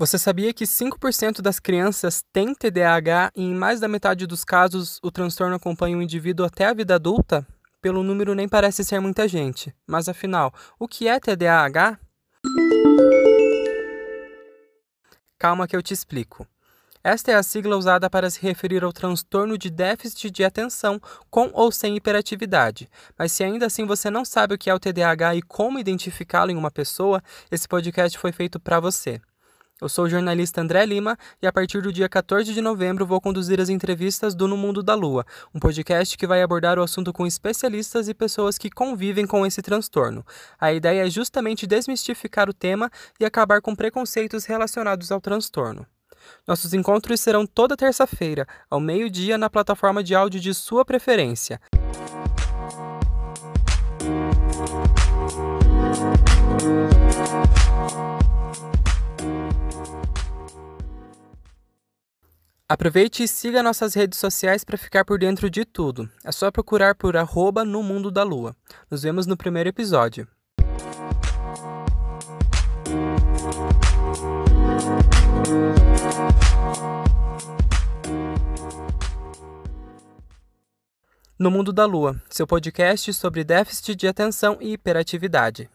Você sabia que 5% das crianças têm TDAH e em mais da metade dos casos o transtorno acompanha o indivíduo até a vida adulta? Pelo número nem parece ser muita gente, mas afinal, o que é TDAH? Calma que eu te explico. Esta é a sigla usada para se referir ao transtorno de déficit de atenção com ou sem hiperatividade. Mas se ainda assim você não sabe o que é o TDAH e como identificá-lo em uma pessoa, esse podcast foi feito para você. Eu sou o jornalista André Lima e a partir do dia 14 de novembro vou conduzir as entrevistas do No Mundo da Lua, um podcast que vai abordar o assunto com especialistas e pessoas que convivem com esse transtorno. A ideia é justamente desmistificar o tema e acabar com preconceitos relacionados ao transtorno. Nossos encontros serão toda terça-feira, ao meio-dia, na plataforma de áudio de sua preferência. Aproveite e siga nossas redes sociais para ficar por dentro de tudo. É só procurar por arroba no mundo da lua. Nos vemos no primeiro episódio. No Mundo da Lua, seu podcast sobre déficit de atenção e hiperatividade.